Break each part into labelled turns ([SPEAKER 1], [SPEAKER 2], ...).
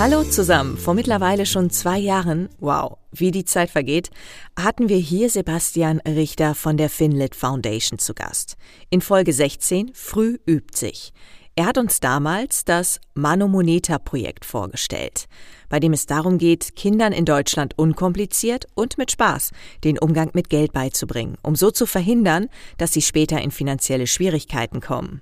[SPEAKER 1] Hallo zusammen. Vor mittlerweile schon zwei Jahren, wow, wie die Zeit vergeht, hatten wir hier Sebastian Richter von der Finlit Foundation zu Gast. In Folge 16 Früh übt sich. Er hat uns damals das Mano Moneta Projekt vorgestellt, bei dem es darum geht, Kindern in Deutschland unkompliziert und mit Spaß den Umgang mit Geld beizubringen, um so zu verhindern, dass sie später in finanzielle Schwierigkeiten kommen.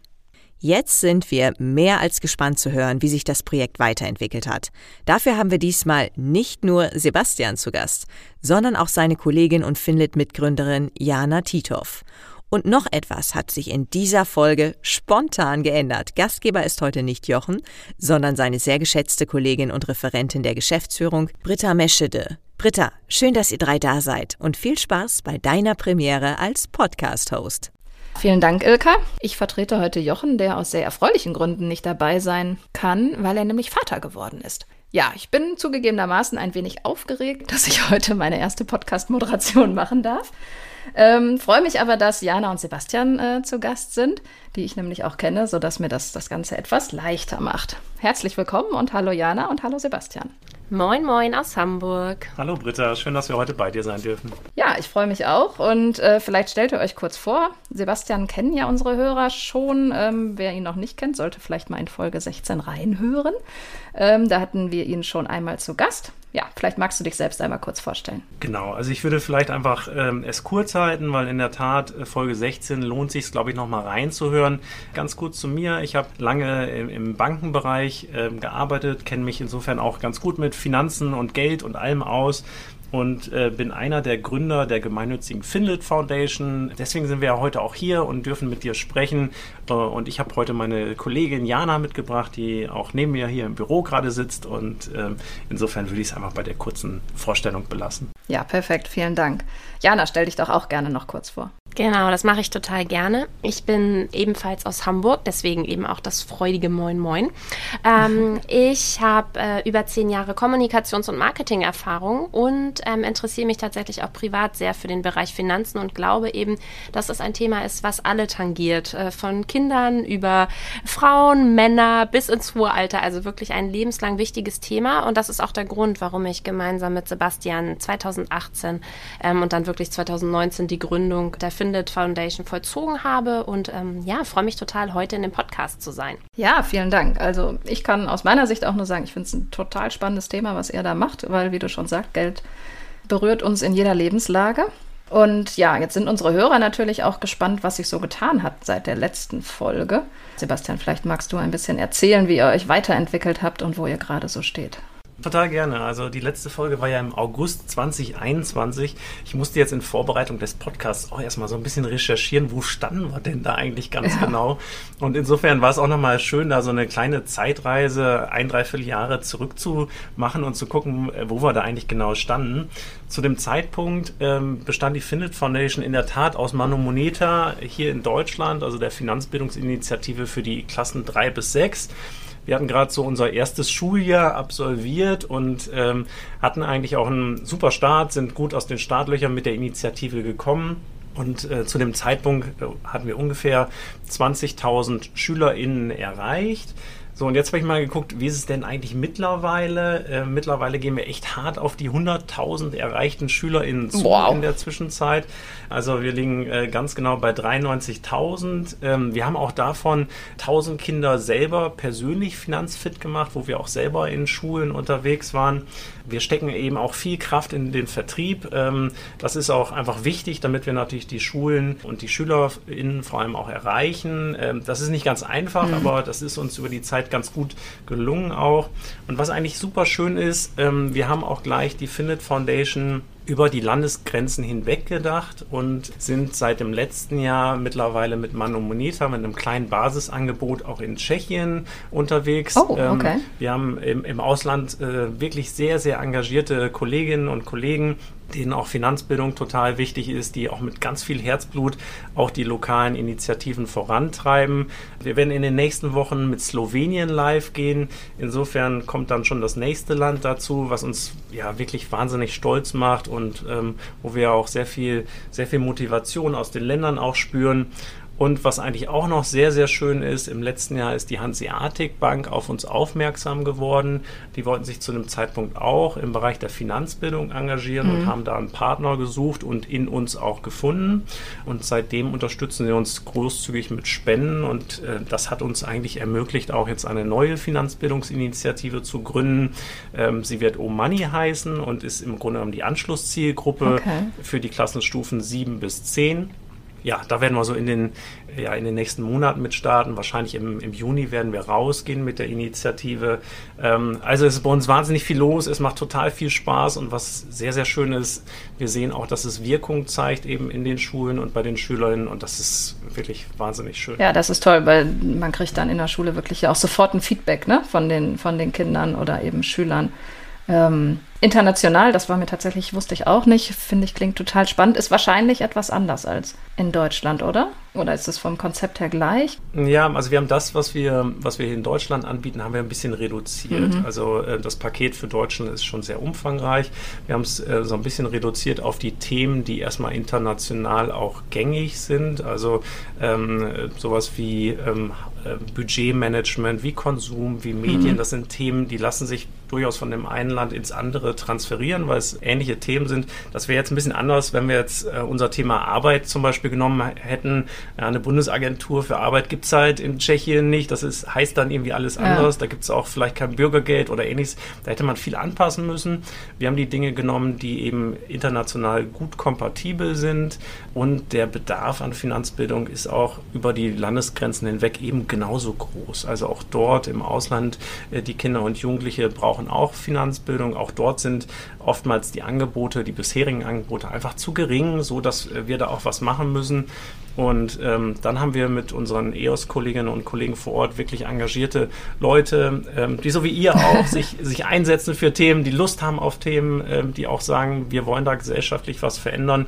[SPEAKER 1] Jetzt sind wir mehr als gespannt zu hören, wie sich das Projekt weiterentwickelt hat. Dafür haben wir diesmal nicht nur Sebastian zu Gast, sondern auch seine Kollegin und Finlit-Mitgründerin Jana Titov. Und noch etwas hat sich in dieser Folge spontan geändert. Gastgeber ist heute nicht Jochen, sondern seine sehr geschätzte Kollegin und Referentin der Geschäftsführung, Britta Meschede. Britta, schön, dass ihr drei da seid und viel Spaß bei deiner Premiere als Podcast-Host.
[SPEAKER 2] Vielen Dank, Ilka. Ich vertrete heute Jochen, der aus sehr erfreulichen Gründen nicht dabei sein kann, weil er nämlich Vater geworden ist. Ja, ich bin zugegebenermaßen ein wenig aufgeregt, dass ich heute meine erste Podcast-Moderation machen darf. Ähm, Freue mich aber, dass Jana und Sebastian äh, zu Gast sind, die ich nämlich auch kenne, sodass mir das das Ganze etwas leichter macht. Herzlich willkommen und hallo Jana und hallo Sebastian.
[SPEAKER 3] Moin, moin aus Hamburg.
[SPEAKER 4] Hallo Britta, schön, dass wir heute bei dir sein dürfen.
[SPEAKER 2] Ja, ich freue mich auch und äh, vielleicht stellt ihr euch kurz vor. Sebastian kennen ja unsere Hörer schon. Ähm, wer ihn noch nicht kennt, sollte vielleicht mal in Folge 16 reinhören. Ähm, da hatten wir ihn schon einmal zu Gast. Ja, vielleicht magst du dich selbst einmal kurz vorstellen.
[SPEAKER 4] Genau, also ich würde vielleicht einfach ähm, es kurz halten, weil in der Tat äh, Folge 16 lohnt sich, glaube ich, nochmal reinzuhören. Ganz kurz zu mir. Ich habe lange im, im Bankenbereich ähm, gearbeitet, kenne mich insofern auch ganz gut mit Finanzen und Geld und allem aus und äh, bin einer der Gründer der gemeinnützigen Finlit Foundation. Deswegen sind wir ja heute auch hier und dürfen mit dir sprechen. Äh, und ich habe heute meine Kollegin Jana mitgebracht, die auch neben mir hier im Büro gerade sitzt. Und äh, insofern würde ich es einfach bei der kurzen Vorstellung belassen.
[SPEAKER 2] Ja, perfekt. Vielen Dank. Jana, stell dich doch auch gerne noch kurz vor.
[SPEAKER 3] Genau, das mache ich total gerne. Ich bin ebenfalls aus Hamburg, deswegen eben auch das freudige Moin Moin. Ähm, ich habe äh, über zehn Jahre Kommunikations- und Marketing-Erfahrung und ähm, interessiere mich tatsächlich auch privat sehr für den Bereich Finanzen und glaube eben, dass es ein Thema ist, was alle tangiert. Äh, von Kindern über Frauen, Männer bis ins hohe Alter. Also wirklich ein lebenslang wichtiges Thema. Und das ist auch der Grund, warum ich gemeinsam mit Sebastian 2018 ähm, und dann wirklich 2019 die Gründung der Findet Foundation vollzogen habe. Und ähm, ja, freue mich total, heute in dem Podcast zu sein.
[SPEAKER 2] Ja, vielen Dank. Also ich kann aus meiner Sicht auch nur sagen, ich finde es ein total spannendes Thema, was er da macht, weil, wie du schon sagst, Geld berührt uns in jeder Lebenslage. Und ja, jetzt sind unsere Hörer natürlich auch gespannt, was sich so getan hat seit der letzten Folge. Sebastian, vielleicht magst du ein bisschen erzählen, wie ihr euch weiterentwickelt habt und wo ihr gerade so steht.
[SPEAKER 4] Total gerne. Also die letzte Folge war ja im August 2021. Ich musste jetzt in Vorbereitung des Podcasts auch erstmal so ein bisschen recherchieren, wo standen wir denn da eigentlich ganz ja. genau. Und insofern war es auch nochmal schön, da so eine kleine Zeitreise, ein, dreiviertel Jahre zurückzumachen und zu gucken, wo wir da eigentlich genau standen. Zu dem Zeitpunkt ähm, bestand die Findet Foundation in der Tat aus Mano Moneta hier in Deutschland, also der Finanzbildungsinitiative für die Klassen drei bis sechs. Wir hatten gerade so unser erstes Schuljahr absolviert und ähm, hatten eigentlich auch einen super Start, sind gut aus den Startlöchern mit der Initiative gekommen. Und äh, zu dem Zeitpunkt äh, hatten wir ungefähr 20.000 SchülerInnen erreicht. So, und jetzt habe ich mal geguckt, wie ist es denn eigentlich mittlerweile? Äh, mittlerweile gehen wir echt hart auf die 100.000 erreichten SchülerInnen zu wow. in der Zwischenzeit. Also wir liegen äh, ganz genau bei 93.000. Ähm, wir haben auch davon 1.000 Kinder selber persönlich finanzfit gemacht, wo wir auch selber in Schulen unterwegs waren. Wir stecken eben auch viel Kraft in den Vertrieb. Ähm, das ist auch einfach wichtig, damit wir natürlich die Schulen und die SchülerInnen vor allem auch erreichen. Ähm, das ist nicht ganz einfach, mhm. aber das ist uns über die Zeit ganz gut gelungen auch. Und was eigentlich super schön ist, ähm, wir haben auch gleich die Findet Foundation über die Landesgrenzen hinweg gedacht und sind seit dem letzten Jahr mittlerweile mit Mano Moneta mit einem kleinen Basisangebot auch in Tschechien unterwegs.
[SPEAKER 2] Oh, okay.
[SPEAKER 4] Ähm, wir haben im, im Ausland äh, wirklich sehr, sehr engagierte Kolleginnen und Kollegen, denen auch Finanzbildung total wichtig ist, die auch mit ganz viel Herzblut auch die lokalen Initiativen vorantreiben. Wir werden in den nächsten Wochen mit Slowenien live gehen. Insofern kommt dann schon das nächste Land dazu, was uns ja wirklich wahnsinnig stolz macht und ähm, wo wir auch sehr viel, sehr viel Motivation aus den Ländern auch spüren. Und was eigentlich auch noch sehr, sehr schön ist, im letzten Jahr ist die Hanseatic Bank auf uns aufmerksam geworden. Die wollten sich zu einem Zeitpunkt auch im Bereich der Finanzbildung engagieren mhm. und haben da einen Partner gesucht und in uns auch gefunden. Und seitdem unterstützen sie uns großzügig mit Spenden und äh, das hat uns eigentlich ermöglicht, auch jetzt eine neue Finanzbildungsinitiative zu gründen. Ähm, sie wird O-Money heißen und ist im Grunde genommen die Anschlusszielgruppe okay. für die Klassenstufen 7 bis 10 ja, da werden wir so in den, ja, in den nächsten Monaten mit starten. Wahrscheinlich im, im Juni werden wir rausgehen mit der Initiative. Ähm, also es ist bei uns wahnsinnig viel los. Es macht total viel Spaß und was sehr, sehr schön ist, wir sehen auch, dass es Wirkung zeigt eben in den Schulen und bei den Schülerinnen und das ist wirklich wahnsinnig schön.
[SPEAKER 2] Ja, das ist toll, weil man kriegt dann in der Schule wirklich auch sofort ein Feedback ne, von, den, von den Kindern oder eben Schülern. Ähm, international, das war mir tatsächlich, wusste ich auch nicht, finde ich, klingt total spannend, ist wahrscheinlich etwas anders als in Deutschland, oder? Oder ist es vom Konzept her gleich?
[SPEAKER 4] Ja, also wir haben das, was wir, was wir hier in Deutschland anbieten, haben wir ein bisschen reduziert. Mhm. Also äh, das Paket für Deutschland ist schon sehr umfangreich. Wir haben es äh, so ein bisschen reduziert auf die Themen, die erstmal international auch gängig sind. Also ähm, sowas wie ähm, äh, Budgetmanagement, wie Konsum, wie Medien, mhm. das sind Themen, die lassen sich durchaus von dem einen Land ins andere transferieren, weil es ähnliche Themen sind. Das wäre jetzt ein bisschen anders, wenn wir jetzt äh, unser Thema Arbeit zum Beispiel genommen hätten. Ja, eine Bundesagentur für Arbeit gibt es halt in Tschechien nicht. Das ist, heißt dann irgendwie alles. Ja. Da gibt es auch vielleicht kein Bürgergeld oder ähnliches. Da hätte man viel anpassen müssen. Wir haben die Dinge genommen, die eben international gut kompatibel sind und der Bedarf an Finanzbildung ist auch über die Landesgrenzen hinweg eben genauso groß. Also auch dort im Ausland, äh, die Kinder und Jugendliche brauchen auch Finanzbildung. Auch dort sind oftmals die Angebote, die bisherigen Angebote einfach zu gering, so dass äh, wir da auch was machen müssen. Und ähm, dann haben wir mit unseren EOS-Kolleginnen und Kollegen vor Ort wirklich engagierte Leute, ähm, die so wie ihr auch sich, sich einsetzen für Themen, die Lust haben auf Themen, ähm, die auch sagen, wir wollen da gesellschaftlich was verändern.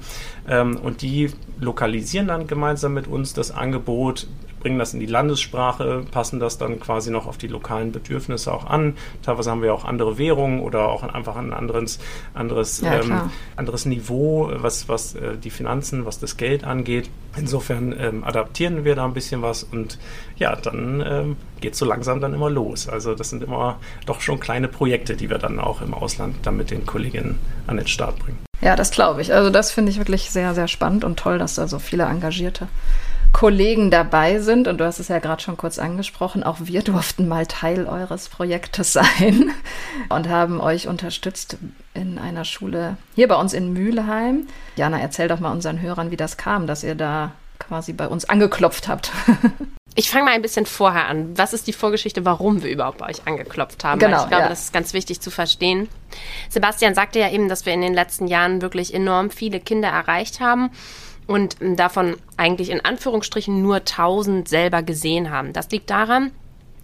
[SPEAKER 4] Ähm, und die lokalisieren dann gemeinsam mit uns das Angebot, bringen das in die Landessprache, passen das dann quasi noch auf die lokalen Bedürfnisse auch an. Teilweise haben wir auch andere Währungen oder auch einfach ein anderes, anderes, ja, ähm, anderes Niveau, was, was äh, die Finanzen, was das Geld angeht. Insofern ähm, adaptieren wir da ein bisschen was und ja, dann ähm, geht es so langsam dann immer los. Also das sind immer doch schon kleine Projekte, die wir dann auch im Ausland dann mit den Kolleginnen an den Start bringen.
[SPEAKER 2] Ja, das glaube ich. Also das finde ich wirklich sehr, sehr spannend und toll, dass da so viele engagierte Kollegen dabei sind. Und du hast es ja gerade schon kurz angesprochen, auch wir durften mal Teil eures Projektes sein und haben euch unterstützt in einer Schule hier bei uns in Mülheim. Jana, erzähl doch mal unseren Hörern, wie das kam, dass ihr da quasi bei uns angeklopft habt.
[SPEAKER 3] Ich fange mal ein bisschen vorher an. Was ist die Vorgeschichte, warum wir überhaupt bei euch angeklopft haben?
[SPEAKER 2] Genau,
[SPEAKER 3] Weil ich glaube,
[SPEAKER 2] ja.
[SPEAKER 3] das ist ganz wichtig zu verstehen. Sebastian sagte ja eben, dass wir in den letzten Jahren wirklich enorm viele Kinder erreicht haben und davon eigentlich in Anführungsstrichen nur 1000 selber gesehen haben. Das liegt daran,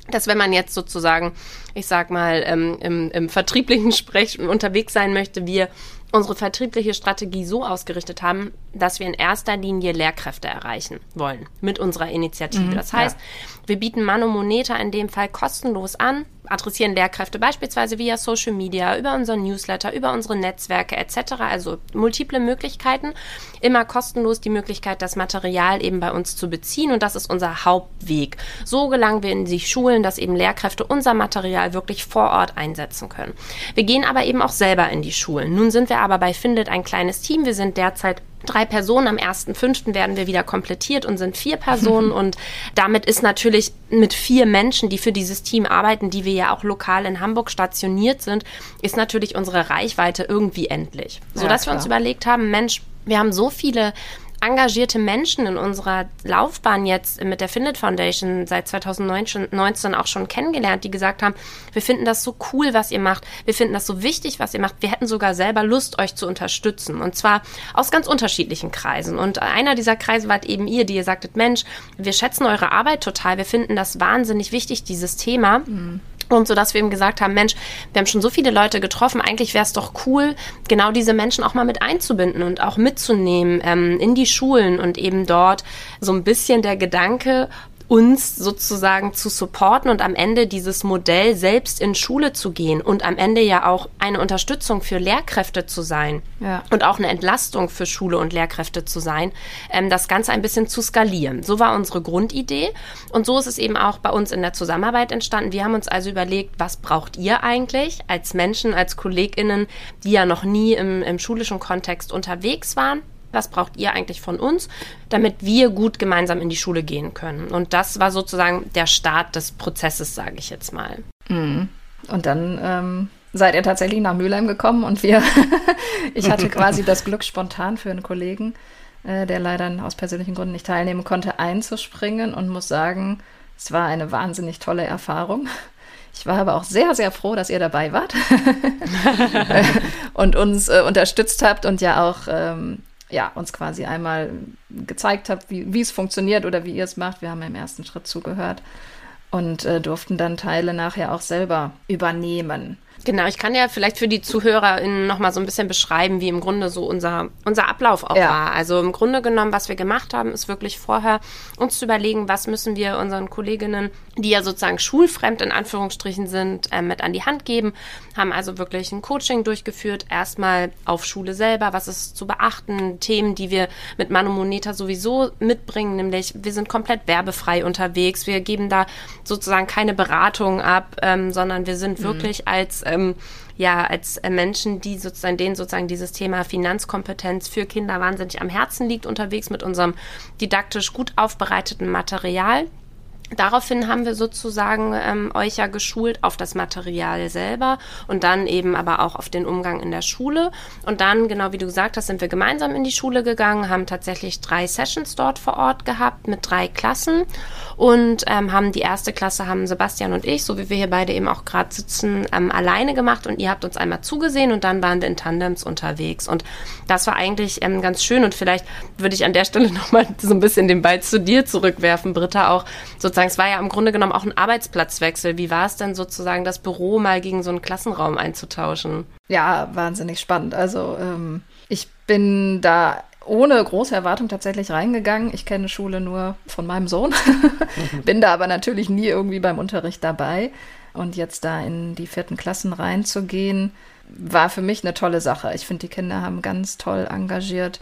[SPEAKER 3] dass wenn man jetzt sozusagen, ich sag mal, ähm, im, im vertrieblichen Sprech unterwegs sein möchte, wir unsere vertriebliche Strategie so ausgerichtet haben, dass wir in erster Linie Lehrkräfte erreichen wollen mit unserer Initiative. Mhm, das heißt, ja. wir bieten Mano Moneta in dem Fall kostenlos an, adressieren Lehrkräfte beispielsweise via Social Media, über unseren Newsletter, über unsere Netzwerke etc. Also multiple Möglichkeiten. Immer kostenlos die Möglichkeit, das Material eben bei uns zu beziehen und das ist unser Hauptweg. So gelangen wir in die Schulen, dass eben Lehrkräfte unser Material wirklich vor Ort einsetzen können. Wir gehen aber eben auch selber in die Schulen. Nun sind wir aber bei Findet ein kleines Team. Wir sind derzeit drei Personen. Am 1.5. werden wir wieder komplettiert und sind vier Personen. und damit ist natürlich mit vier Menschen, die für dieses Team arbeiten, die wir ja auch lokal in Hamburg stationiert sind, ist natürlich unsere Reichweite irgendwie endlich. Sodass ja, wir uns überlegt haben, Mensch, wir haben so viele engagierte Menschen in unserer Laufbahn jetzt mit der Findet Foundation seit 2019 auch schon kennengelernt, die gesagt haben, wir finden das so cool, was ihr macht. Wir finden das so wichtig, was ihr macht. Wir hätten sogar selber Lust, euch zu unterstützen. Und zwar aus ganz unterschiedlichen Kreisen. Und einer dieser Kreise wart eben ihr, die ihr sagtet, Mensch, wir schätzen eure Arbeit total. Wir finden das wahnsinnig wichtig, dieses Thema. Mhm. Und so dass wir ihm gesagt haben, Mensch, wir haben schon so viele Leute getroffen, eigentlich wäre es doch cool, genau diese Menschen auch mal mit einzubinden und auch mitzunehmen ähm, in die Schulen und eben dort so ein bisschen der Gedanke, uns sozusagen zu supporten und am Ende dieses Modell selbst in Schule zu gehen und am Ende ja auch eine Unterstützung für Lehrkräfte zu sein ja. und auch eine Entlastung für Schule und Lehrkräfte zu sein, ähm, das Ganze ein bisschen zu skalieren. So war unsere Grundidee und so ist es eben auch bei uns in der Zusammenarbeit entstanden. Wir haben uns also überlegt, was braucht ihr eigentlich als Menschen, als KollegInnen, die ja noch nie im, im schulischen Kontext unterwegs waren? Was braucht ihr eigentlich von uns, damit wir gut gemeinsam in die Schule gehen können. Und das war sozusagen der Start des Prozesses, sage ich jetzt mal.
[SPEAKER 2] Mhm. Und dann ähm, seid ihr tatsächlich nach Mülheim gekommen und wir, ich hatte quasi das Glück, spontan für einen Kollegen, äh, der leider aus persönlichen Gründen nicht teilnehmen konnte, einzuspringen und muss sagen, es war eine wahnsinnig tolle Erfahrung. Ich war aber auch sehr, sehr froh, dass ihr dabei wart und uns äh, unterstützt habt und ja auch ähm, ja, uns quasi einmal gezeigt habt, wie, wie es funktioniert oder wie ihr es macht. Wir haben im ersten Schritt zugehört und äh, durften dann Teile nachher auch selber übernehmen.
[SPEAKER 3] Genau, ich kann ja vielleicht für die ZuhörerInnen nochmal so ein bisschen beschreiben, wie im Grunde so unser, unser Ablauf auch ja. war. Also im Grunde genommen, was wir gemacht haben, ist wirklich vorher uns zu überlegen, was müssen wir unseren Kolleginnen, die ja sozusagen schulfremd in Anführungsstrichen sind, äh, mit an die Hand geben. Haben also wirklich ein Coaching durchgeführt, erstmal auf Schule selber, was ist zu beachten, Themen, die wir mit Manomoneta sowieso mitbringen, nämlich wir sind komplett werbefrei unterwegs, wir geben da sozusagen keine Beratung ab, ähm, sondern wir sind mhm. wirklich als äh, ähm, ja als äh, Menschen, die sozusagen denen sozusagen dieses Thema Finanzkompetenz für Kinder wahnsinnig am Herzen liegt, unterwegs mit unserem didaktisch gut aufbereiteten Material. Daraufhin haben wir sozusagen ähm, euch ja geschult auf das Material selber und dann eben aber auch auf den Umgang in der Schule. Und dann, genau wie du gesagt hast, sind wir gemeinsam in die Schule gegangen, haben tatsächlich drei Sessions dort vor Ort gehabt mit drei Klassen und ähm, haben die erste Klasse haben Sebastian und ich, so wie wir hier beide eben auch gerade sitzen, ähm, alleine gemacht und ihr habt uns einmal zugesehen und dann waren wir in Tandems unterwegs. Und das war eigentlich ähm, ganz schön und vielleicht würde ich an der Stelle nochmal so ein bisschen den Ball zu dir zurückwerfen, Britta, auch sozusagen es war ja im Grunde genommen auch ein Arbeitsplatzwechsel. Wie war es denn sozusagen, das Büro mal gegen so einen Klassenraum einzutauschen?
[SPEAKER 2] Ja, wahnsinnig spannend. Also ähm, ich bin da ohne große Erwartung tatsächlich reingegangen. Ich kenne Schule nur von meinem Sohn, bin da aber natürlich nie irgendwie beim Unterricht dabei. Und jetzt da in die vierten Klassen reinzugehen, war für mich eine tolle Sache. Ich finde, die Kinder haben ganz toll engagiert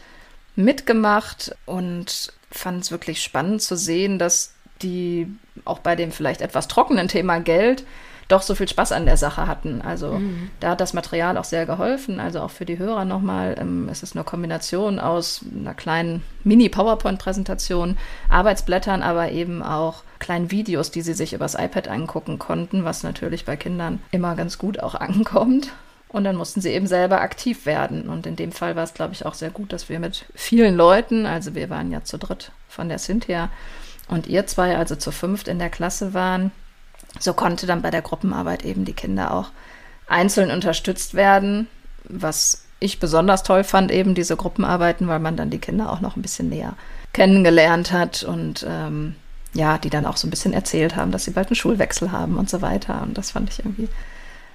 [SPEAKER 2] mitgemacht und fand es wirklich spannend zu sehen, dass die auch bei dem vielleicht etwas trockenen Thema Geld doch so viel Spaß an der Sache hatten. Also mhm. da hat das Material auch sehr geholfen. Also auch für die Hörer nochmal, ähm, es ist eine Kombination aus einer kleinen Mini-PowerPoint-Präsentation, Arbeitsblättern, aber eben auch kleinen Videos, die sie sich übers iPad angucken konnten, was natürlich bei Kindern immer ganz gut auch ankommt. Und dann mussten sie eben selber aktiv werden. Und in dem Fall war es, glaube ich, auch sehr gut, dass wir mit vielen Leuten, also wir waren ja zu dritt von der Cynthia, und ihr zwei also zu fünft in der Klasse waren, so konnte dann bei der Gruppenarbeit eben die Kinder auch einzeln unterstützt werden, was ich besonders toll fand, eben diese Gruppenarbeiten, weil man dann die Kinder auch noch ein bisschen näher kennengelernt hat und ähm, ja, die dann auch so ein bisschen erzählt haben, dass sie bald einen Schulwechsel haben und so weiter. Und das fand ich irgendwie.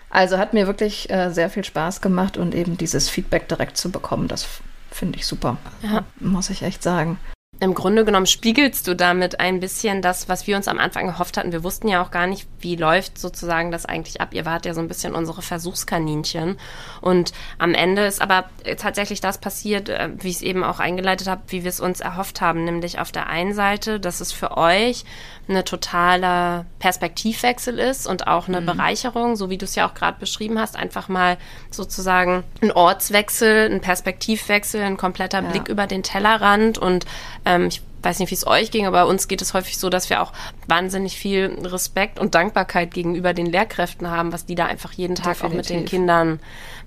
[SPEAKER 2] Also hat mir wirklich äh, sehr viel Spaß gemacht und eben dieses Feedback direkt zu bekommen, das finde ich super. Ja. Muss ich echt sagen
[SPEAKER 3] im Grunde genommen spiegelst du damit ein bisschen das, was wir uns am Anfang gehofft hatten. Wir wussten ja auch gar nicht, wie läuft sozusagen das eigentlich ab. Ihr wart ja so ein bisschen unsere Versuchskaninchen. Und am Ende ist aber tatsächlich das passiert, äh, wie ich es eben auch eingeleitet habe, wie wir es uns erhofft haben. Nämlich auf der einen Seite, dass es für euch eine totale Perspektivwechsel ist und auch eine mhm. Bereicherung, so wie du es ja auch gerade beschrieben hast, einfach mal sozusagen ein Ortswechsel, ein Perspektivwechsel, ein kompletter ja. Blick über den Tellerrand und ähm, ich weiß nicht, wie es euch ging, aber uns geht es häufig so, dass wir auch wahnsinnig viel Respekt und Dankbarkeit gegenüber den Lehrkräften haben, was die da einfach jeden Tag Definitiv. auch mit den Kindern,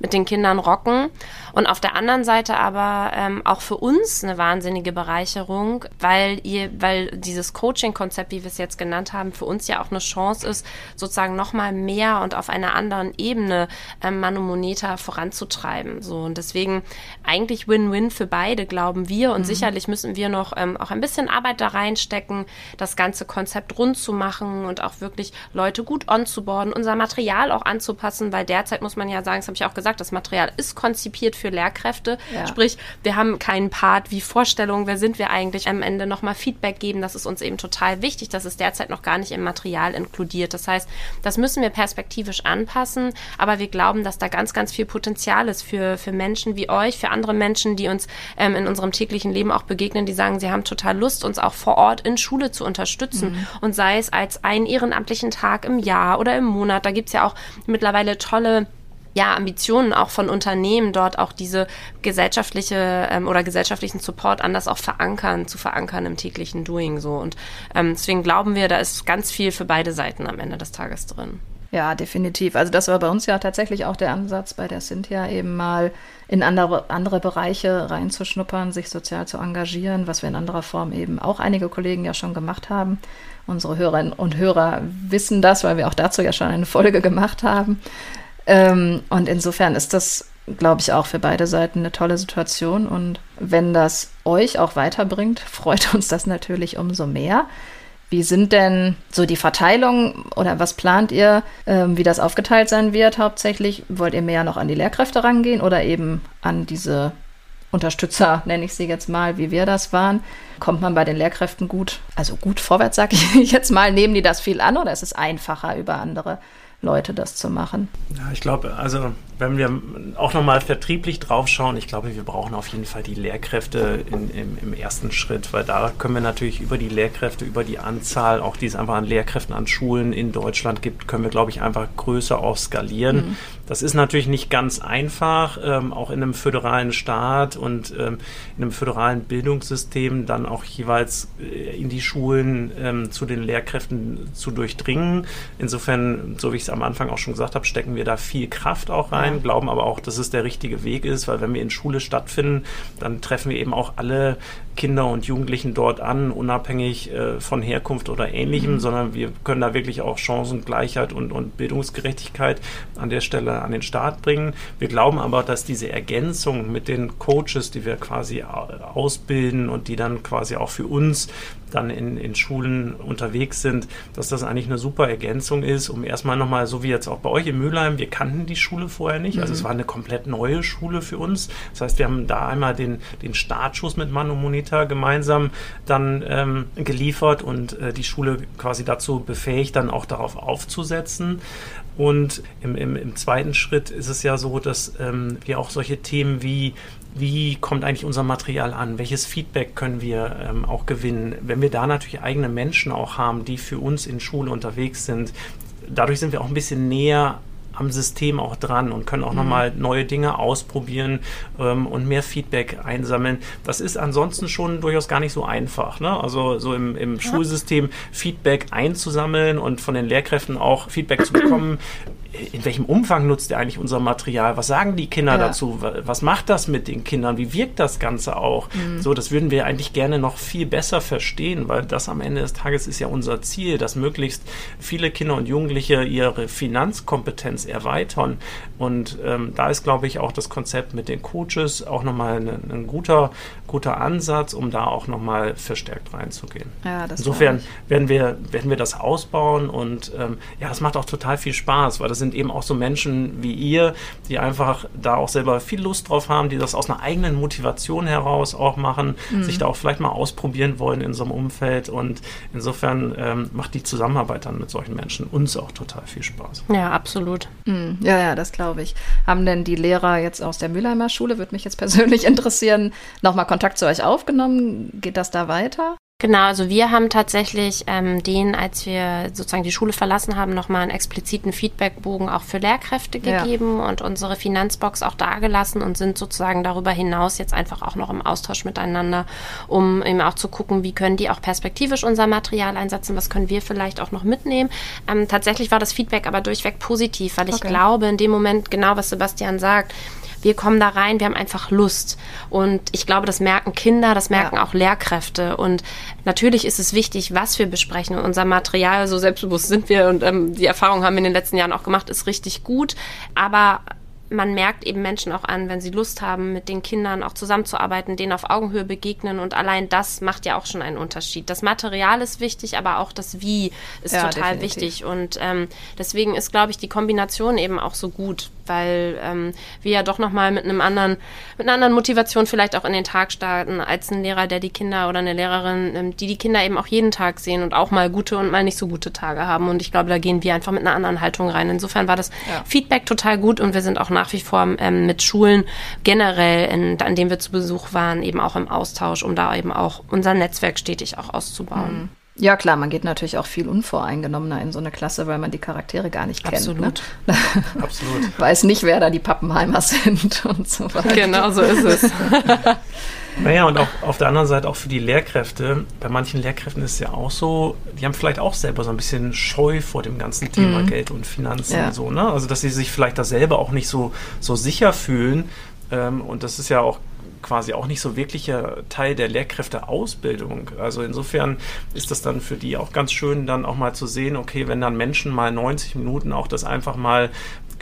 [SPEAKER 3] mit den Kindern rocken. Und auf der anderen Seite aber ähm, auch für uns eine wahnsinnige Bereicherung, weil ihr, weil dieses Coaching-Konzept, wie wir es jetzt genannt haben, für uns ja auch eine Chance ist, sozusagen nochmal mehr und auf einer anderen Ebene ähm, Manu Moneta voranzutreiben. So und deswegen eigentlich Win-Win für beide, glauben wir. Und mhm. sicherlich müssen wir noch ähm, auch ein bisschen Arbeit da reinstecken, das ganze Konzept rund zu machen und auch wirklich Leute gut onzuboarden, unser Material auch anzupassen, weil derzeit muss man ja sagen, das habe ich auch gesagt, das Material ist konzipiert für Lehrkräfte. Ja. Sprich, wir haben keinen Part wie Vorstellung, wer sind wir eigentlich, am Ende nochmal Feedback geben. Das ist uns eben total wichtig. Das ist derzeit noch gar nicht im Material inkludiert. Das heißt, das müssen wir perspektivisch anpassen, aber wir glauben, dass da ganz, ganz viel Potenzial ist für, für Menschen wie euch, für andere Menschen, die uns ähm, in unserem täglichen Leben auch begegnen, die sagen, sie haben total Lust, uns auch vor Ort in Schule zu unterstützen. Mhm. Und sei es als einen ehrenamtlichen Tag im Jahr oder im Monat. Da gibt es ja auch mittlerweile tolle ja, Ambitionen auch von Unternehmen, dort auch diese gesellschaftliche ähm, oder gesellschaftlichen Support anders auch verankern, zu verankern im täglichen Doing so. Und ähm, deswegen glauben wir, da ist ganz viel für beide Seiten am Ende des Tages drin.
[SPEAKER 2] Ja, definitiv. Also das war bei uns ja tatsächlich auch der Ansatz bei der Cynthia, eben mal in andere, andere Bereiche reinzuschnuppern, sich sozial zu engagieren, was wir in anderer Form eben auch einige Kollegen ja schon gemacht haben. Unsere Hörerinnen und Hörer wissen das, weil wir auch dazu ja schon eine Folge gemacht haben. Ähm, und insofern ist das, glaube ich, auch für beide Seiten eine tolle Situation. Und wenn das euch auch weiterbringt, freut uns das natürlich umso mehr. Wie sind denn so die Verteilungen oder was plant ihr, ähm, wie das aufgeteilt sein wird hauptsächlich? Wollt ihr mehr noch an die Lehrkräfte rangehen oder eben an diese Unterstützer, nenne ich sie jetzt mal, wie wir das waren? Kommt man bei den Lehrkräften gut, also gut vorwärts, sage ich jetzt mal, nehmen die das viel an oder ist es einfacher über andere Leute das zu machen?
[SPEAKER 4] Ja, ich glaube, also wenn wir auch nochmal vertrieblich draufschauen, ich glaube, wir brauchen auf jeden Fall die Lehrkräfte in, im, im, ersten Schritt, weil da können wir natürlich über die Lehrkräfte, über die Anzahl, auch die es einfach an Lehrkräften an Schulen in Deutschland gibt, können wir, glaube ich, einfach größer auch skalieren. Mhm. Das ist natürlich nicht ganz einfach, ähm, auch in einem föderalen Staat und ähm, in einem föderalen Bildungssystem dann auch jeweils äh, in die Schulen ähm, zu den Lehrkräften zu durchdringen. Insofern, so wie ich es am Anfang auch schon gesagt habe, stecken wir da viel Kraft auch rein sein, glauben aber auch, dass es der richtige Weg ist, weil wenn wir in Schule stattfinden, dann treffen wir eben auch alle Kinder und Jugendlichen dort an, unabhängig äh, von Herkunft oder ähnlichem, mhm. sondern wir können da wirklich auch Chancengleichheit und, und Bildungsgerechtigkeit an der Stelle an den Start bringen. Wir glauben aber, dass diese Ergänzung mit den Coaches, die wir quasi ausbilden und die dann quasi auch für uns dann in, in Schulen unterwegs sind, dass das eigentlich eine super Ergänzung ist, um erstmal nochmal, so wie jetzt auch bei euch in Mülheim, wir kannten die Schule vorher nicht, also mhm. es war eine komplett neue Schule für uns. Das heißt, wir haben da einmal den, den Startschuss mit Manu Monita gemeinsam dann ähm, geliefert und äh, die Schule quasi dazu befähigt, dann auch darauf aufzusetzen. Und im, im, im zweiten Schritt ist es ja so, dass ähm, wir auch solche Themen wie wie kommt eigentlich unser Material an? Welches Feedback können wir ähm, auch gewinnen? Wenn wir da natürlich eigene Menschen auch haben, die für uns in Schule unterwegs sind, dadurch sind wir auch ein bisschen näher am System auch dran und können auch mhm. nochmal neue Dinge ausprobieren ähm, und mehr Feedback einsammeln. Das ist ansonsten schon durchaus gar nicht so einfach. Ne? Also so im, im ja. Schulsystem Feedback einzusammeln und von den Lehrkräften auch Feedback zu bekommen, in welchem Umfang nutzt ihr eigentlich unser Material? Was sagen die Kinder ja. dazu? Was macht das mit den Kindern? Wie wirkt das Ganze auch? Mhm. So, das würden wir eigentlich gerne noch viel besser verstehen, weil das am Ende des Tages ist ja unser Ziel, dass möglichst viele Kinder und Jugendliche ihre Finanzkompetenz erweitern. Und ähm, da ist, glaube ich, auch das Konzept mit den Coaches auch nochmal ein, ein guter, guter Ansatz, um da auch nochmal verstärkt reinzugehen. Ja, Insofern werden wir, werden wir das ausbauen und ähm, ja, es macht auch total viel Spaß, weil das sind eben auch so Menschen wie ihr, die einfach da auch selber viel Lust drauf haben, die das aus einer eigenen Motivation heraus auch machen, mhm. sich da auch vielleicht mal ausprobieren wollen in so einem Umfeld. Und insofern ähm, macht die Zusammenarbeit dann mit solchen Menschen uns auch total viel Spaß.
[SPEAKER 3] Ja, absolut.
[SPEAKER 2] Mhm. Ja, ja, das glaube ich. Haben denn die Lehrer jetzt aus der Mülheimer Schule, würde mich jetzt persönlich interessieren, nochmal Kontakt zu euch aufgenommen? Geht das da weiter?
[SPEAKER 3] Genau, also wir haben tatsächlich ähm, den, als wir sozusagen die Schule verlassen haben, nochmal einen expliziten Feedbackbogen auch für Lehrkräfte gegeben ja. und unsere Finanzbox auch dagelassen und sind sozusagen darüber hinaus jetzt einfach auch noch im Austausch miteinander, um eben auch zu gucken, wie können die auch perspektivisch unser Material einsetzen, was können wir vielleicht auch noch mitnehmen. Ähm, tatsächlich war das Feedback aber durchweg positiv, weil ich okay. glaube, in dem Moment, genau was Sebastian sagt, wir kommen da rein, wir haben einfach Lust. Und ich glaube, das merken Kinder, das merken ja. auch Lehrkräfte. Und natürlich ist es wichtig, was wir besprechen. Und unser Material, so selbstbewusst sind wir und ähm, die Erfahrung haben wir in den letzten Jahren auch gemacht, ist richtig gut. Aber man merkt eben Menschen auch an, wenn sie Lust haben, mit den Kindern auch zusammenzuarbeiten, denen auf Augenhöhe begegnen und allein das macht ja auch schon einen Unterschied. Das Material ist wichtig, aber auch das Wie ist ja, total definitiv. wichtig und ähm, deswegen ist, glaube ich, die Kombination eben auch so gut, weil ähm, wir ja doch nochmal mit einem anderen, mit einer anderen Motivation vielleicht auch in den Tag starten, als ein Lehrer, der die Kinder oder eine Lehrerin, ähm, die die Kinder eben auch jeden Tag sehen und auch mal gute und mal nicht so gute Tage haben und ich glaube, da gehen wir einfach mit einer anderen Haltung rein. Insofern war das ja. Feedback total gut und wir sind auch nach nach wie vor ähm, mit Schulen generell, in, an denen wir zu Besuch waren, eben auch im Austausch, um da eben auch unser Netzwerk stetig auch auszubauen. Mhm.
[SPEAKER 2] Ja, klar, man geht natürlich auch viel unvoreingenommener in so eine Klasse, weil man die Charaktere gar nicht kennt.
[SPEAKER 3] Absolut.
[SPEAKER 2] Ne? Absolut. Weiß nicht, wer da die Pappenheimer sind und so weiter.
[SPEAKER 3] Genau so ist es.
[SPEAKER 4] Naja, und auch auf der anderen Seite auch für die Lehrkräfte. Bei manchen Lehrkräften ist es ja auch so, die haben vielleicht auch selber so ein bisschen Scheu vor dem ganzen Thema mhm. Geld und Finanzen ja. und so, ne? Also, dass sie sich vielleicht da selber auch nicht so, so sicher fühlen. Ähm, und das ist ja auch quasi auch nicht so wirklicher Teil der Lehrkräfteausbildung. Also insofern ist das dann für die auch ganz schön, dann auch mal zu sehen, okay, wenn dann Menschen mal 90 Minuten auch das einfach mal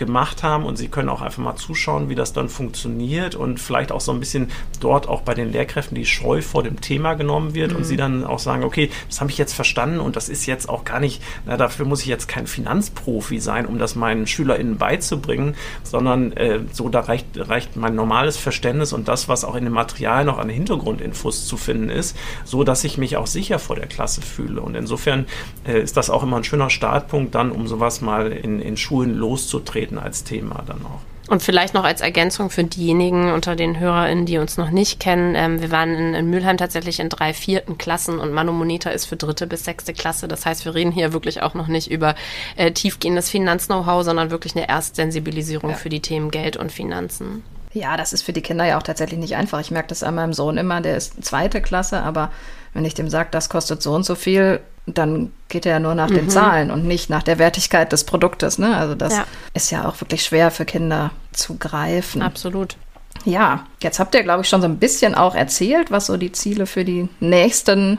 [SPEAKER 4] gemacht haben und Sie können auch einfach mal zuschauen, wie das dann funktioniert und vielleicht auch so ein bisschen dort auch bei den Lehrkräften die Scheu vor dem Thema genommen wird mhm. und Sie dann auch sagen, okay, das habe ich jetzt verstanden und das ist jetzt auch gar nicht, na, dafür muss ich jetzt kein Finanzprofi sein, um das meinen SchülerInnen beizubringen, sondern äh, so da reicht, reicht mein normales Verständnis und das, was auch in dem Material noch an Hintergrundinfos zu finden ist, so dass ich mich auch sicher vor der Klasse fühle. Und insofern äh, ist das auch immer ein schöner Startpunkt, dann um sowas mal in, in Schulen loszutreten treten als Thema dann auch.
[SPEAKER 3] Und vielleicht noch als Ergänzung für diejenigen unter den HörerInnen, die uns noch nicht kennen. Ähm, wir waren in, in Mülheim tatsächlich in drei vierten Klassen und Manomoneta ist für dritte bis sechste Klasse. Das heißt, wir reden hier wirklich auch noch nicht über äh, tiefgehendes Finanz-Know-how, sondern wirklich eine Erstsensibilisierung ja. für die Themen Geld und Finanzen.
[SPEAKER 2] Ja, das ist für die Kinder ja auch tatsächlich nicht einfach. Ich merke das an meinem Sohn immer, der ist zweite Klasse, aber wenn ich dem sage, das kostet so und so viel, dann geht er ja nur nach mhm. den Zahlen und nicht nach der Wertigkeit des Produktes. Ne? Also das ja. ist ja auch wirklich schwer für Kinder zu greifen.
[SPEAKER 3] Absolut.
[SPEAKER 2] Ja, jetzt habt ihr, glaube ich, schon so ein bisschen auch erzählt, was so die Ziele für die nächsten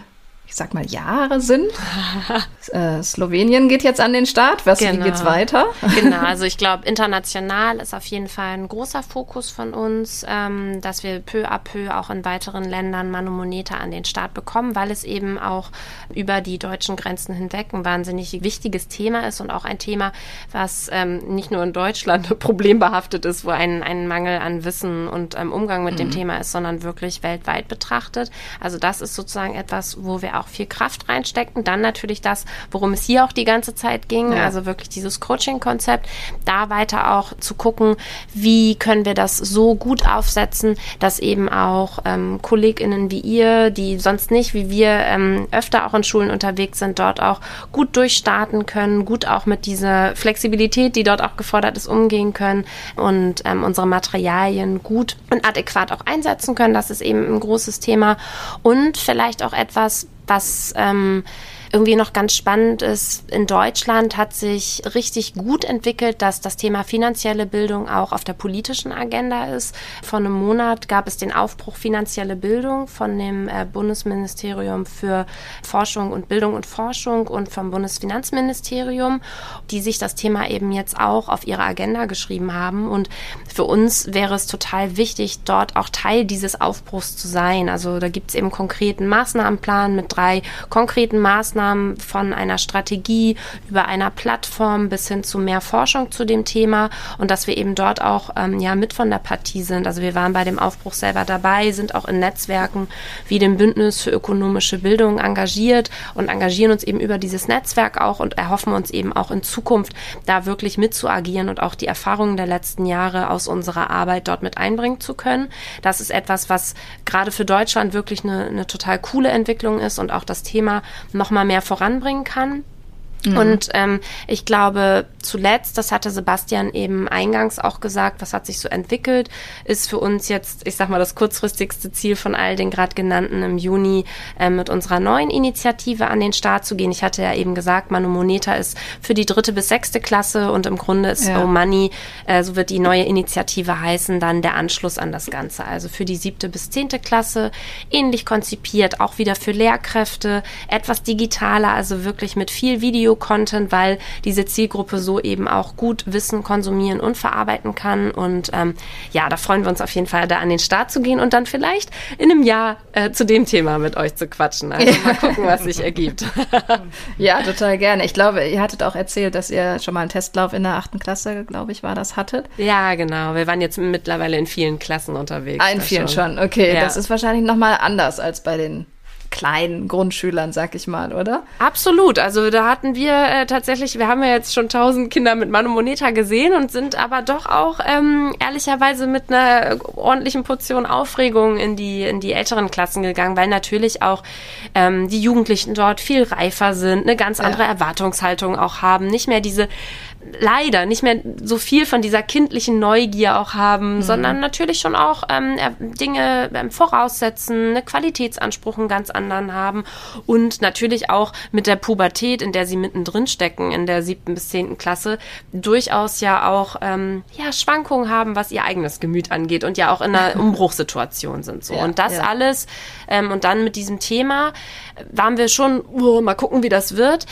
[SPEAKER 2] ich sag mal, Jahre sind. äh, Slowenien geht jetzt an den Start. Was, genau. Wie geht's weiter?
[SPEAKER 3] genau, also ich glaube, international ist auf jeden Fall ein großer Fokus von uns, ähm, dass wir peu à peu auch in weiteren Ländern Manomoneta an den Start bekommen, weil es eben auch über die deutschen Grenzen hinweg ein wahnsinnig wichtiges Thema ist und auch ein Thema, was ähm, nicht nur in Deutschland problembehaftet ist, wo ein, ein Mangel an Wissen und ähm, Umgang mit mhm. dem Thema ist, sondern wirklich weltweit betrachtet. Also das ist sozusagen etwas, wo wir auch auch viel Kraft reinstecken. Dann natürlich das, worum es hier auch die ganze Zeit ging, ja. also wirklich dieses Coaching-Konzept, da weiter auch zu gucken, wie können wir das so gut aufsetzen, dass eben auch ähm, KollegInnen wie ihr, die sonst nicht wie wir ähm, öfter auch in Schulen unterwegs sind, dort auch gut durchstarten können, gut auch mit dieser Flexibilität, die dort auch gefordert ist, umgehen können und ähm, unsere Materialien gut und adäquat auch einsetzen können. Das ist eben ein großes Thema und vielleicht auch etwas, was ähm, irgendwie noch ganz spannend ist, in Deutschland hat sich richtig gut entwickelt, dass das Thema finanzielle Bildung auch auf der politischen Agenda ist. Vor einem Monat gab es den Aufbruch finanzielle Bildung von dem äh, Bundesministerium für Forschung und Bildung und Forschung und vom Bundesfinanzministerium, die sich das Thema eben jetzt auch auf ihre Agenda geschrieben haben. Und für uns wäre es total wichtig, dort auch Teil dieses Aufbruchs zu sein. Also da gibt es eben konkreten Maßnahmenplan mit drei konkreten Maßnahmen, Maßnahmen von einer Strategie über einer Plattform bis hin zu mehr Forschung zu dem Thema und dass wir eben dort auch ähm, ja mit von der Partie sind. Also wir waren bei dem Aufbruch selber dabei, sind auch in Netzwerken wie dem Bündnis für ökonomische Bildung engagiert und engagieren uns eben über dieses Netzwerk auch und erhoffen uns eben auch in Zukunft da wirklich mitzuagieren und auch die Erfahrungen der letzten Jahre aus unserer Arbeit dort mit einbringen zu können. Das ist etwas, was gerade für Deutschland wirklich eine, eine total coole Entwicklung ist und auch das Thema noch mal mehr voranbringen kann. Mhm. Und ähm, ich glaube, zuletzt, das hatte Sebastian eben eingangs auch gesagt, was hat sich so entwickelt, ist für uns jetzt, ich sag mal, das kurzfristigste Ziel von all den gerade genannten im Juni äh, mit unserer neuen Initiative an den Start zu gehen. Ich hatte ja eben gesagt, Manu Moneta ist für die dritte bis sechste Klasse und im Grunde ist ja. Oh Money, äh, so wird die neue Initiative heißen, dann der Anschluss an das Ganze. Also für die siebte bis zehnte Klasse, ähnlich konzipiert, auch wieder für Lehrkräfte, etwas digitaler, also wirklich mit viel Video-Content, weil diese Zielgruppe so eben auch gut Wissen konsumieren und verarbeiten kann. Und ähm, ja, da freuen wir uns auf jeden Fall, da an den Start zu gehen und dann vielleicht in einem Jahr äh, zu dem Thema mit euch zu quatschen. Also mal gucken, was sich ergibt.
[SPEAKER 2] ja, total gerne. Ich glaube, ihr hattet auch erzählt, dass ihr schon mal einen Testlauf in der achten Klasse, glaube ich, war das, hattet.
[SPEAKER 3] Ja, genau. Wir waren jetzt mittlerweile in vielen Klassen unterwegs.
[SPEAKER 2] Ah, in vielen schon. schon. Okay, ja. das ist wahrscheinlich nochmal anders als bei den kleinen Grundschülern, sag ich mal, oder?
[SPEAKER 3] Absolut. Also da hatten wir äh, tatsächlich, wir haben ja jetzt schon tausend Kinder mit Manu Moneta gesehen und sind aber doch auch ähm, ehrlicherweise mit einer ordentlichen Portion Aufregung in die, in die älteren Klassen gegangen, weil natürlich auch ähm, die Jugendlichen dort viel reifer sind, eine ganz andere ja. Erwartungshaltung auch haben, nicht mehr diese leider nicht mehr so viel von dieser kindlichen Neugier auch haben, mhm. sondern natürlich schon auch ähm, Dinge ähm, voraussetzen, eine Qualitätsanspruch einen ganz anderen haben und natürlich auch mit der Pubertät, in der sie mittendrin stecken, in der siebten bis zehnten Klasse, durchaus ja auch ähm, ja, Schwankungen haben, was ihr eigenes Gemüt angeht und ja auch in einer Umbruchssituation sind. So. Ja, und das ja. alles ähm, und dann mit diesem Thema äh, waren wir schon, oh, mal gucken, wie das wird.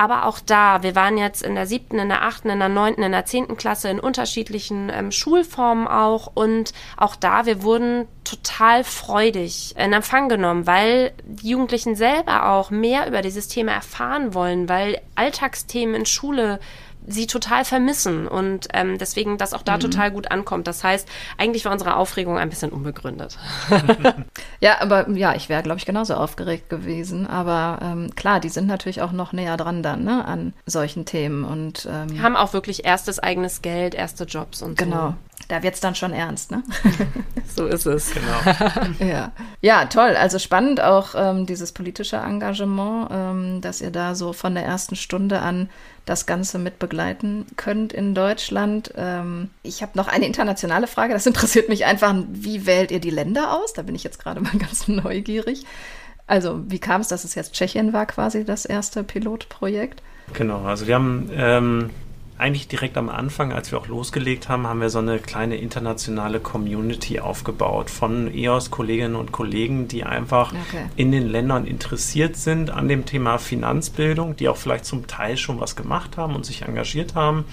[SPEAKER 3] Aber auch da, wir waren jetzt in der siebten, in der achten, in der neunten, in der zehnten Klasse in unterschiedlichen ähm, Schulformen auch. Und auch da, wir wurden total freudig in Empfang genommen, weil die Jugendlichen selber auch mehr über dieses Thema erfahren wollen, weil Alltagsthemen in Schule sie total vermissen und ähm, deswegen das auch da mhm. total gut ankommt. Das heißt, eigentlich war unsere Aufregung ein bisschen unbegründet.
[SPEAKER 2] ja, aber ja, ich wäre, glaube ich, genauso aufgeregt gewesen. Aber ähm, klar, die sind natürlich auch noch näher dran dann ne, an solchen Themen und
[SPEAKER 3] ähm, haben auch wirklich erstes eigenes Geld, erste Jobs und
[SPEAKER 2] genau. so. Da wird es dann schon ernst, ne?
[SPEAKER 3] so ist es.
[SPEAKER 4] Genau.
[SPEAKER 2] ja. ja, toll. Also spannend auch ähm, dieses politische Engagement, ähm, dass ihr da so von der ersten Stunde an das Ganze mit begleiten könnt in Deutschland. Ähm, ich habe noch eine internationale Frage. Das interessiert mich einfach. Wie wählt ihr die Länder aus? Da bin ich jetzt gerade mal ganz neugierig. Also, wie kam es, dass es jetzt Tschechien war, quasi das erste Pilotprojekt?
[SPEAKER 4] Genau, also wir haben ähm, eigentlich direkt am Anfang, als wir auch losgelegt haben, haben wir so eine kleine internationale Community aufgebaut von EOS-Kolleginnen und Kollegen, die einfach okay. in den Ländern interessiert sind an dem Thema Finanzbildung, die auch vielleicht zum Teil schon was gemacht haben und sich engagiert haben.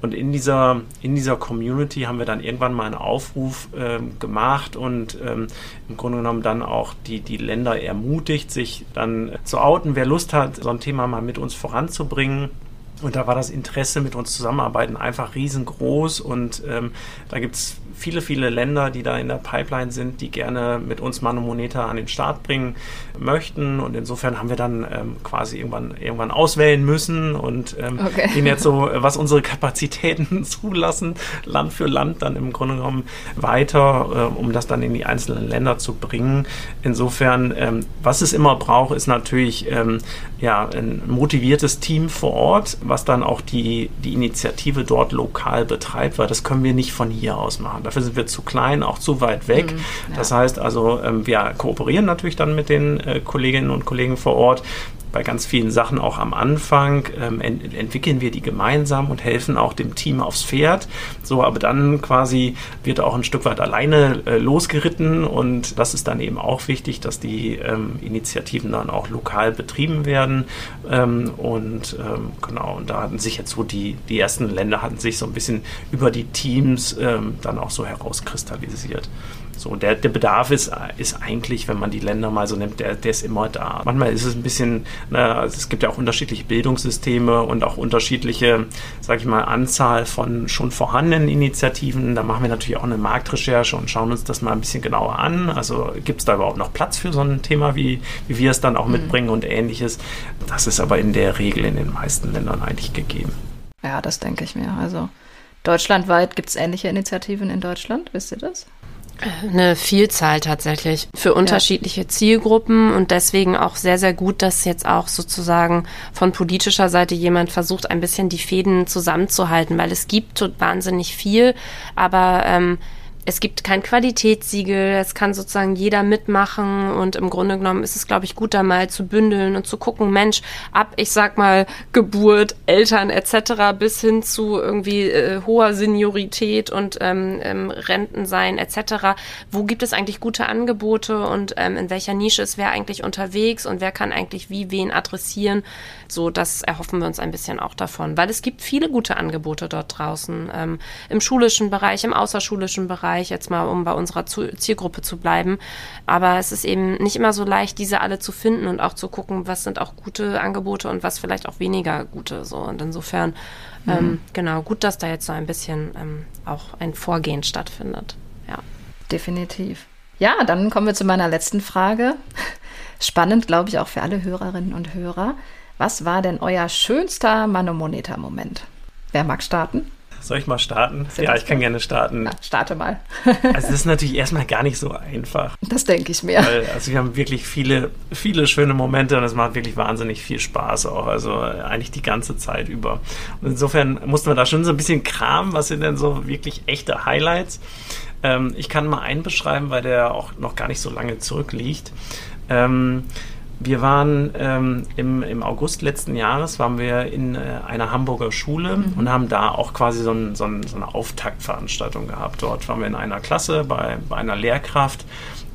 [SPEAKER 4] Und in dieser, in dieser Community haben wir dann irgendwann mal einen Aufruf ähm, gemacht und ähm, im Grunde genommen dann auch die, die Länder ermutigt, sich dann zu outen, wer Lust hat, so ein Thema mal mit uns voranzubringen. Und da war das Interesse mit uns zusammenarbeiten einfach riesengroß. Und ähm, da gibt es viele, viele Länder, die da in der Pipeline sind, die gerne mit uns Manu Moneta an den Start bringen möchten. Und insofern haben wir dann ähm, quasi irgendwann, irgendwann auswählen müssen und ähm, okay. gehen jetzt so, was unsere Kapazitäten zulassen, Land für Land dann im Grunde genommen weiter, äh, um das dann in die einzelnen Länder zu bringen. Insofern, ähm, was es immer braucht, ist natürlich ähm, ja, ein motiviertes Team vor Ort, was dann auch die, die Initiative dort lokal betreibt, weil das können wir nicht von hier aus machen. Dafür sind wir zu klein, auch zu weit weg. Mhm, ja. Das heißt also, ähm, wir kooperieren natürlich dann mit den äh, Kolleginnen und Kollegen vor Ort bei ganz vielen Sachen auch am Anfang ähm, ent entwickeln wir die gemeinsam und helfen auch dem Team aufs Pferd. So, aber dann quasi wird auch ein Stück weit alleine äh, losgeritten und das ist dann eben auch wichtig, dass die ähm, Initiativen dann auch lokal betrieben werden. Ähm, und ähm, genau, und da hatten sich jetzt so die, die ersten Länder hatten sich so ein bisschen über die Teams ähm, dann auch so herauskristallisiert. So, der, der Bedarf ist, ist eigentlich, wenn man die Länder mal so nimmt, der, der ist immer da. Manchmal ist es ein bisschen, na, also es gibt ja auch unterschiedliche Bildungssysteme und auch unterschiedliche, sage ich mal, Anzahl von schon vorhandenen Initiativen. Da machen wir natürlich auch eine Marktrecherche und schauen uns das mal ein bisschen genauer an. Also gibt es da überhaupt noch Platz für so ein Thema, wie, wie wir es dann auch mhm. mitbringen und ähnliches. Das ist aber in der Regel in den meisten Ländern eigentlich gegeben.
[SPEAKER 2] Ja, das denke ich mir. Also deutschlandweit gibt es ähnliche Initiativen in Deutschland, wisst ihr das?
[SPEAKER 3] Eine Vielzahl tatsächlich für unterschiedliche ja. Zielgruppen und deswegen auch sehr, sehr gut, dass jetzt auch sozusagen von politischer Seite jemand versucht, ein bisschen die Fäden zusammenzuhalten, weil es gibt wahnsinnig viel, aber ähm, es gibt kein Qualitätssiegel, es kann sozusagen jeder mitmachen und im Grunde genommen ist es, glaube ich, gut, da mal zu bündeln und zu gucken, Mensch, ab, ich sag mal, Geburt, Eltern etc. bis hin zu irgendwie äh, hoher Seniorität und ähm, ähm, Rentensein etc. Wo gibt es eigentlich gute Angebote und ähm, in welcher Nische ist wer eigentlich unterwegs und wer kann eigentlich wie wen adressieren? So, das erhoffen wir uns ein bisschen auch davon, weil es gibt viele gute Angebote dort draußen ähm, im schulischen Bereich, im außerschulischen Bereich Bereich, jetzt mal um bei unserer Zielgruppe zu bleiben. Aber es ist eben nicht immer so leicht, diese alle zu finden und auch zu gucken, was sind auch gute Angebote und was vielleicht auch weniger gute. So und insofern mhm. ähm, genau gut, dass da jetzt so ein bisschen ähm, auch ein Vorgehen stattfindet. Ja,
[SPEAKER 2] definitiv. Ja, dann kommen wir zu meiner letzten Frage. Spannend, glaube ich, auch für alle Hörerinnen und Hörer. Was war denn euer schönster Manomoneta-Moment? Wer mag starten?
[SPEAKER 4] Soll ich mal starten? Sehr ja, ich kann gerne starten. Na,
[SPEAKER 2] starte mal.
[SPEAKER 4] also es ist natürlich erstmal gar nicht so einfach.
[SPEAKER 2] Das denke ich mir.
[SPEAKER 4] Weil, also wir haben wirklich viele, viele schöne Momente und es macht wirklich wahnsinnig viel Spaß auch. Also eigentlich die ganze Zeit über. Und insofern mussten wir da schon so ein bisschen kramen, was sind denn so wirklich echte Highlights. Ähm, ich kann mal einen beschreiben, weil der auch noch gar nicht so lange zurückliegt. Ähm, wir waren ähm, im, im August letzten Jahres waren wir in äh, einer Hamburger Schule mhm. und haben da auch quasi so, ein, so, ein, so, eine Auftaktveranstaltung gehabt. Dort waren wir in einer Klasse bei, bei einer Lehrkraft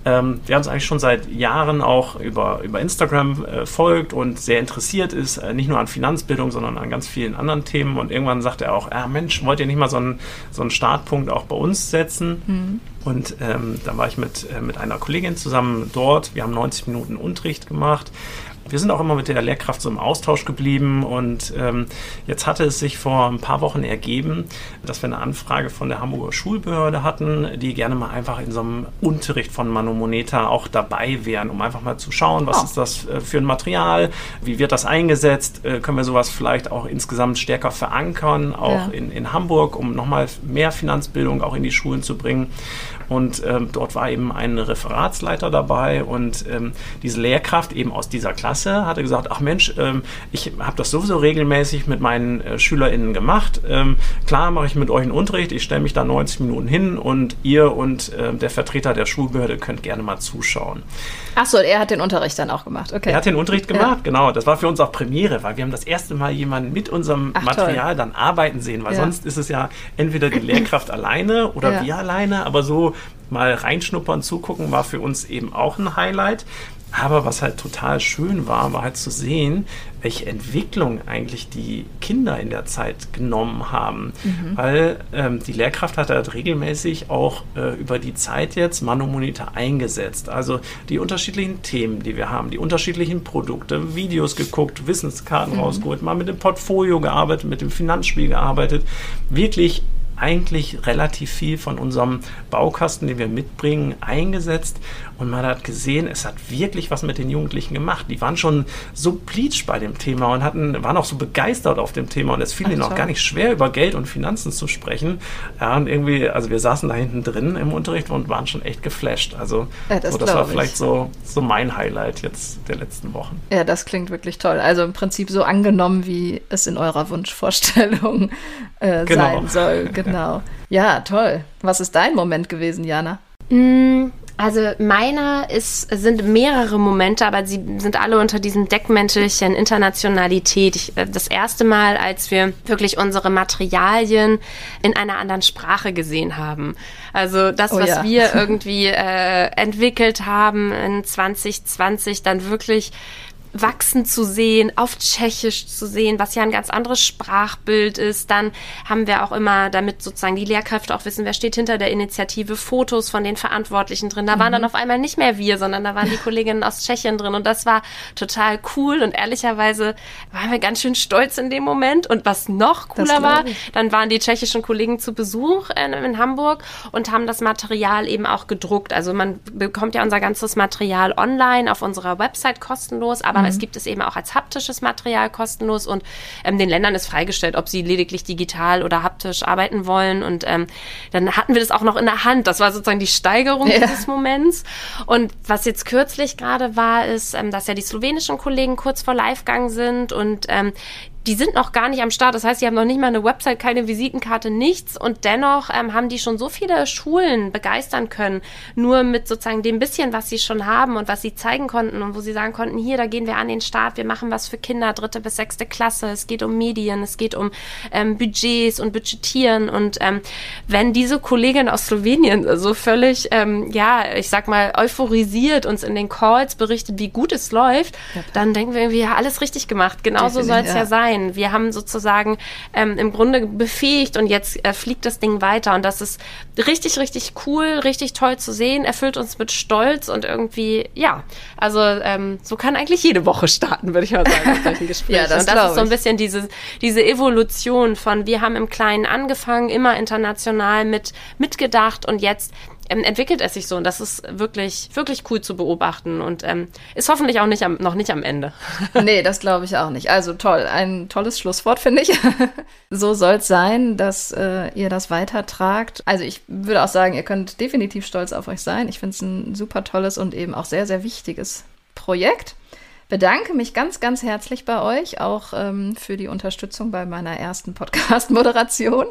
[SPEAKER 4] ähm, der uns eigentlich schon seit Jahren auch über, über Instagram äh, folgt und sehr interessiert ist, äh, nicht nur an Finanzbildung, sondern an ganz vielen anderen Themen. Und irgendwann sagt er auch, ah, Mensch, wollt ihr nicht mal so einen, so einen Startpunkt auch bei uns setzen? Mhm. Und ähm, dann war ich mit, äh, mit einer Kollegin zusammen dort. Wir haben 90 Minuten Unterricht gemacht wir sind auch immer mit der Lehrkraft so im Austausch geblieben und ähm, jetzt hatte es sich vor ein paar Wochen ergeben, dass wir eine Anfrage von der Hamburger Schulbehörde hatten, die gerne mal einfach in so einem Unterricht von Manu Moneta auch dabei wären, um einfach mal zu schauen, was oh. ist das äh, für ein Material, wie wird das eingesetzt, äh, können wir sowas vielleicht auch insgesamt stärker verankern, auch ja. in, in Hamburg, um nochmal mehr Finanzbildung auch in die Schulen zu bringen. Und ähm, dort war eben ein Referatsleiter dabei und ähm, diese Lehrkraft eben aus dieser Klasse hatte gesagt, ach Mensch, ähm, ich habe das sowieso regelmäßig mit meinen äh, SchülerInnen gemacht. Ähm, klar mache ich mit euch einen Unterricht, ich stelle mich da 90 Minuten hin und ihr und äh, der Vertreter der Schulbehörde könnt gerne mal zuschauen.
[SPEAKER 2] Achso, er hat den Unterricht dann auch gemacht, okay.
[SPEAKER 4] Er hat den Unterricht gemacht, ja. genau. Das war für uns auch Premiere, weil wir haben das erste Mal jemanden mit unserem ach, Material toll. dann arbeiten sehen, weil ja. sonst ist es ja entweder die Lehrkraft alleine oder ja. wir alleine, aber so mal reinschnuppern, zugucken, war für uns eben auch ein Highlight. Aber was halt total schön war, war halt zu sehen, welche Entwicklung eigentlich die Kinder in der Zeit genommen haben. Mhm. Weil ähm, die Lehrkraft hat halt regelmäßig auch äh, über die Zeit jetzt Manomonitor eingesetzt. Also die unterschiedlichen Themen, die wir haben, die unterschiedlichen Produkte, Videos geguckt, Wissenskarten mhm. rausgeholt, mal mit dem Portfolio gearbeitet, mit dem Finanzspiel gearbeitet. Wirklich eigentlich relativ viel von unserem Baukasten, den wir mitbringen, eingesetzt. Und man hat gesehen, es hat wirklich was mit den Jugendlichen gemacht. Die waren schon so pleatsch bei dem Thema und hatten, waren auch so begeistert auf dem Thema. Und es fiel ihnen auch gar nicht schwer, über Geld und Finanzen zu sprechen. Ja, und irgendwie, also wir saßen da hinten drin im Unterricht und waren schon echt geflasht. Also ja, das, so, das war vielleicht so, so mein Highlight jetzt der letzten Wochen.
[SPEAKER 2] Ja, das klingt wirklich toll. Also im Prinzip so angenommen, wie es in eurer Wunschvorstellung äh, genau. sein soll. Genau. Ja, toll. Was ist dein Moment gewesen, Jana?
[SPEAKER 3] Mm, also meiner ist, sind mehrere Momente, aber sie sind alle unter diesem Deckmäntelchen Internationalität. Ich, äh, das erste Mal, als wir wirklich unsere Materialien in einer anderen Sprache gesehen haben. Also das, oh, was ja. wir irgendwie äh, entwickelt haben in 2020, dann wirklich wachsen zu sehen, auf Tschechisch zu sehen, was ja ein ganz anderes Sprachbild ist. Dann haben wir auch immer, damit sozusagen die Lehrkräfte auch wissen, wer steht hinter der Initiative, Fotos von den Verantwortlichen drin. Da mhm. waren dann auf einmal nicht mehr wir, sondern da waren die Kolleginnen aus Tschechien drin. Und das war total cool. Und ehrlicherweise waren wir ganz schön stolz in dem Moment. Und was noch cooler war, dann waren die tschechischen Kollegen zu Besuch in, in Hamburg und haben das Material eben auch gedruckt. Also man bekommt ja unser ganzes Material online auf unserer Website kostenlos, aber mhm. es gibt es eben auch als haptisches Material kostenlos und ähm, den Ländern ist freigestellt, ob sie lediglich digital oder haptisch arbeiten wollen. Und ähm, dann hatten wir das auch noch in der Hand. Das war sozusagen die Steigerung ja. dieses Moments. Und was jetzt kürzlich gerade war, ist, ähm, dass ja die slowenischen Kollegen kurz vor Livegang sind und ähm, die sind noch gar nicht am Start. Das heißt, sie haben noch nicht mal eine Website, keine Visitenkarte, nichts. Und dennoch ähm, haben die schon so viele Schulen begeistern können, nur mit sozusagen dem bisschen, was sie schon haben und was sie zeigen konnten und wo sie sagen konnten, hier, da gehen wir an den Start, wir machen was für Kinder, dritte bis sechste Klasse. Es geht um Medien, es geht um ähm, Budgets und Budgetieren. Und ähm, wenn diese Kollegin aus Slowenien so völlig, ähm, ja, ich sag mal, euphorisiert uns in den Calls berichtet, wie gut es läuft, ja. dann denken wir irgendwie, ja, alles richtig gemacht. Genauso soll es ja. ja sein sein. Wir haben sozusagen ähm, im Grunde befähigt und jetzt äh, fliegt das Ding weiter. Und das ist richtig, richtig cool, richtig toll zu sehen, erfüllt uns mit Stolz und irgendwie, ja, also ähm, so kann eigentlich jede Woche starten, würde ich mal sagen, mit solchen Gesprächen. ja, das und das ist so ein bisschen diese, diese Evolution von, wir haben im Kleinen angefangen, immer international mit mitgedacht und jetzt ähm, entwickelt es sich so und das ist wirklich, wirklich cool zu beobachten und ähm, ist hoffentlich auch nicht am, noch nicht am Ende.
[SPEAKER 2] nee, das glaube ich auch nicht. Also toll, ein tolles Schlusswort, finde ich. so soll es sein, dass äh, ihr das weitertragt. Also ich würde auch sagen, ihr könnt definitiv stolz auf euch sein. Ich finde es ein super tolles und eben auch sehr, sehr wichtiges Projekt bedanke mich ganz, ganz herzlich bei euch, auch ähm, für die Unterstützung bei meiner ersten Podcast-Moderation.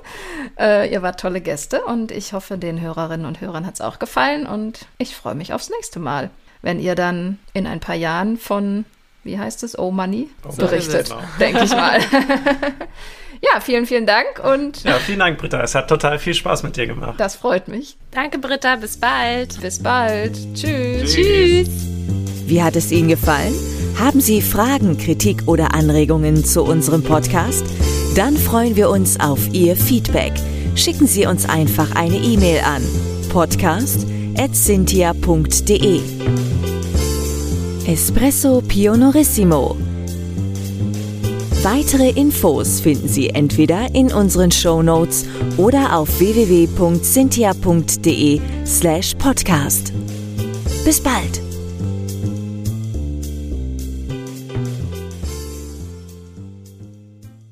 [SPEAKER 2] Äh, ihr wart tolle Gäste und ich hoffe, den Hörerinnen und Hörern hat es auch gefallen und ich freue mich aufs nächste Mal, wenn ihr dann in ein paar Jahren von, wie heißt es, Oh Money oh, berichtet, denke ich mal. Ja, vielen, vielen Dank und.
[SPEAKER 4] Ja, vielen Dank, Britta. Es hat total viel Spaß mit dir gemacht.
[SPEAKER 2] Das freut mich.
[SPEAKER 3] Danke, Britta. Bis bald.
[SPEAKER 2] Bis bald. Tschüss.
[SPEAKER 3] Tschüss.
[SPEAKER 1] Wie hat es Ihnen gefallen? Haben Sie Fragen, Kritik oder Anregungen zu unserem Podcast? Dann freuen wir uns auf Ihr Feedback. Schicken Sie uns einfach eine E-Mail an podcast@cynthia.de. Espresso Pionorissimo. Weitere Infos finden Sie entweder in unseren Show Notes oder auf www.cynthia.de/podcast. Bis bald.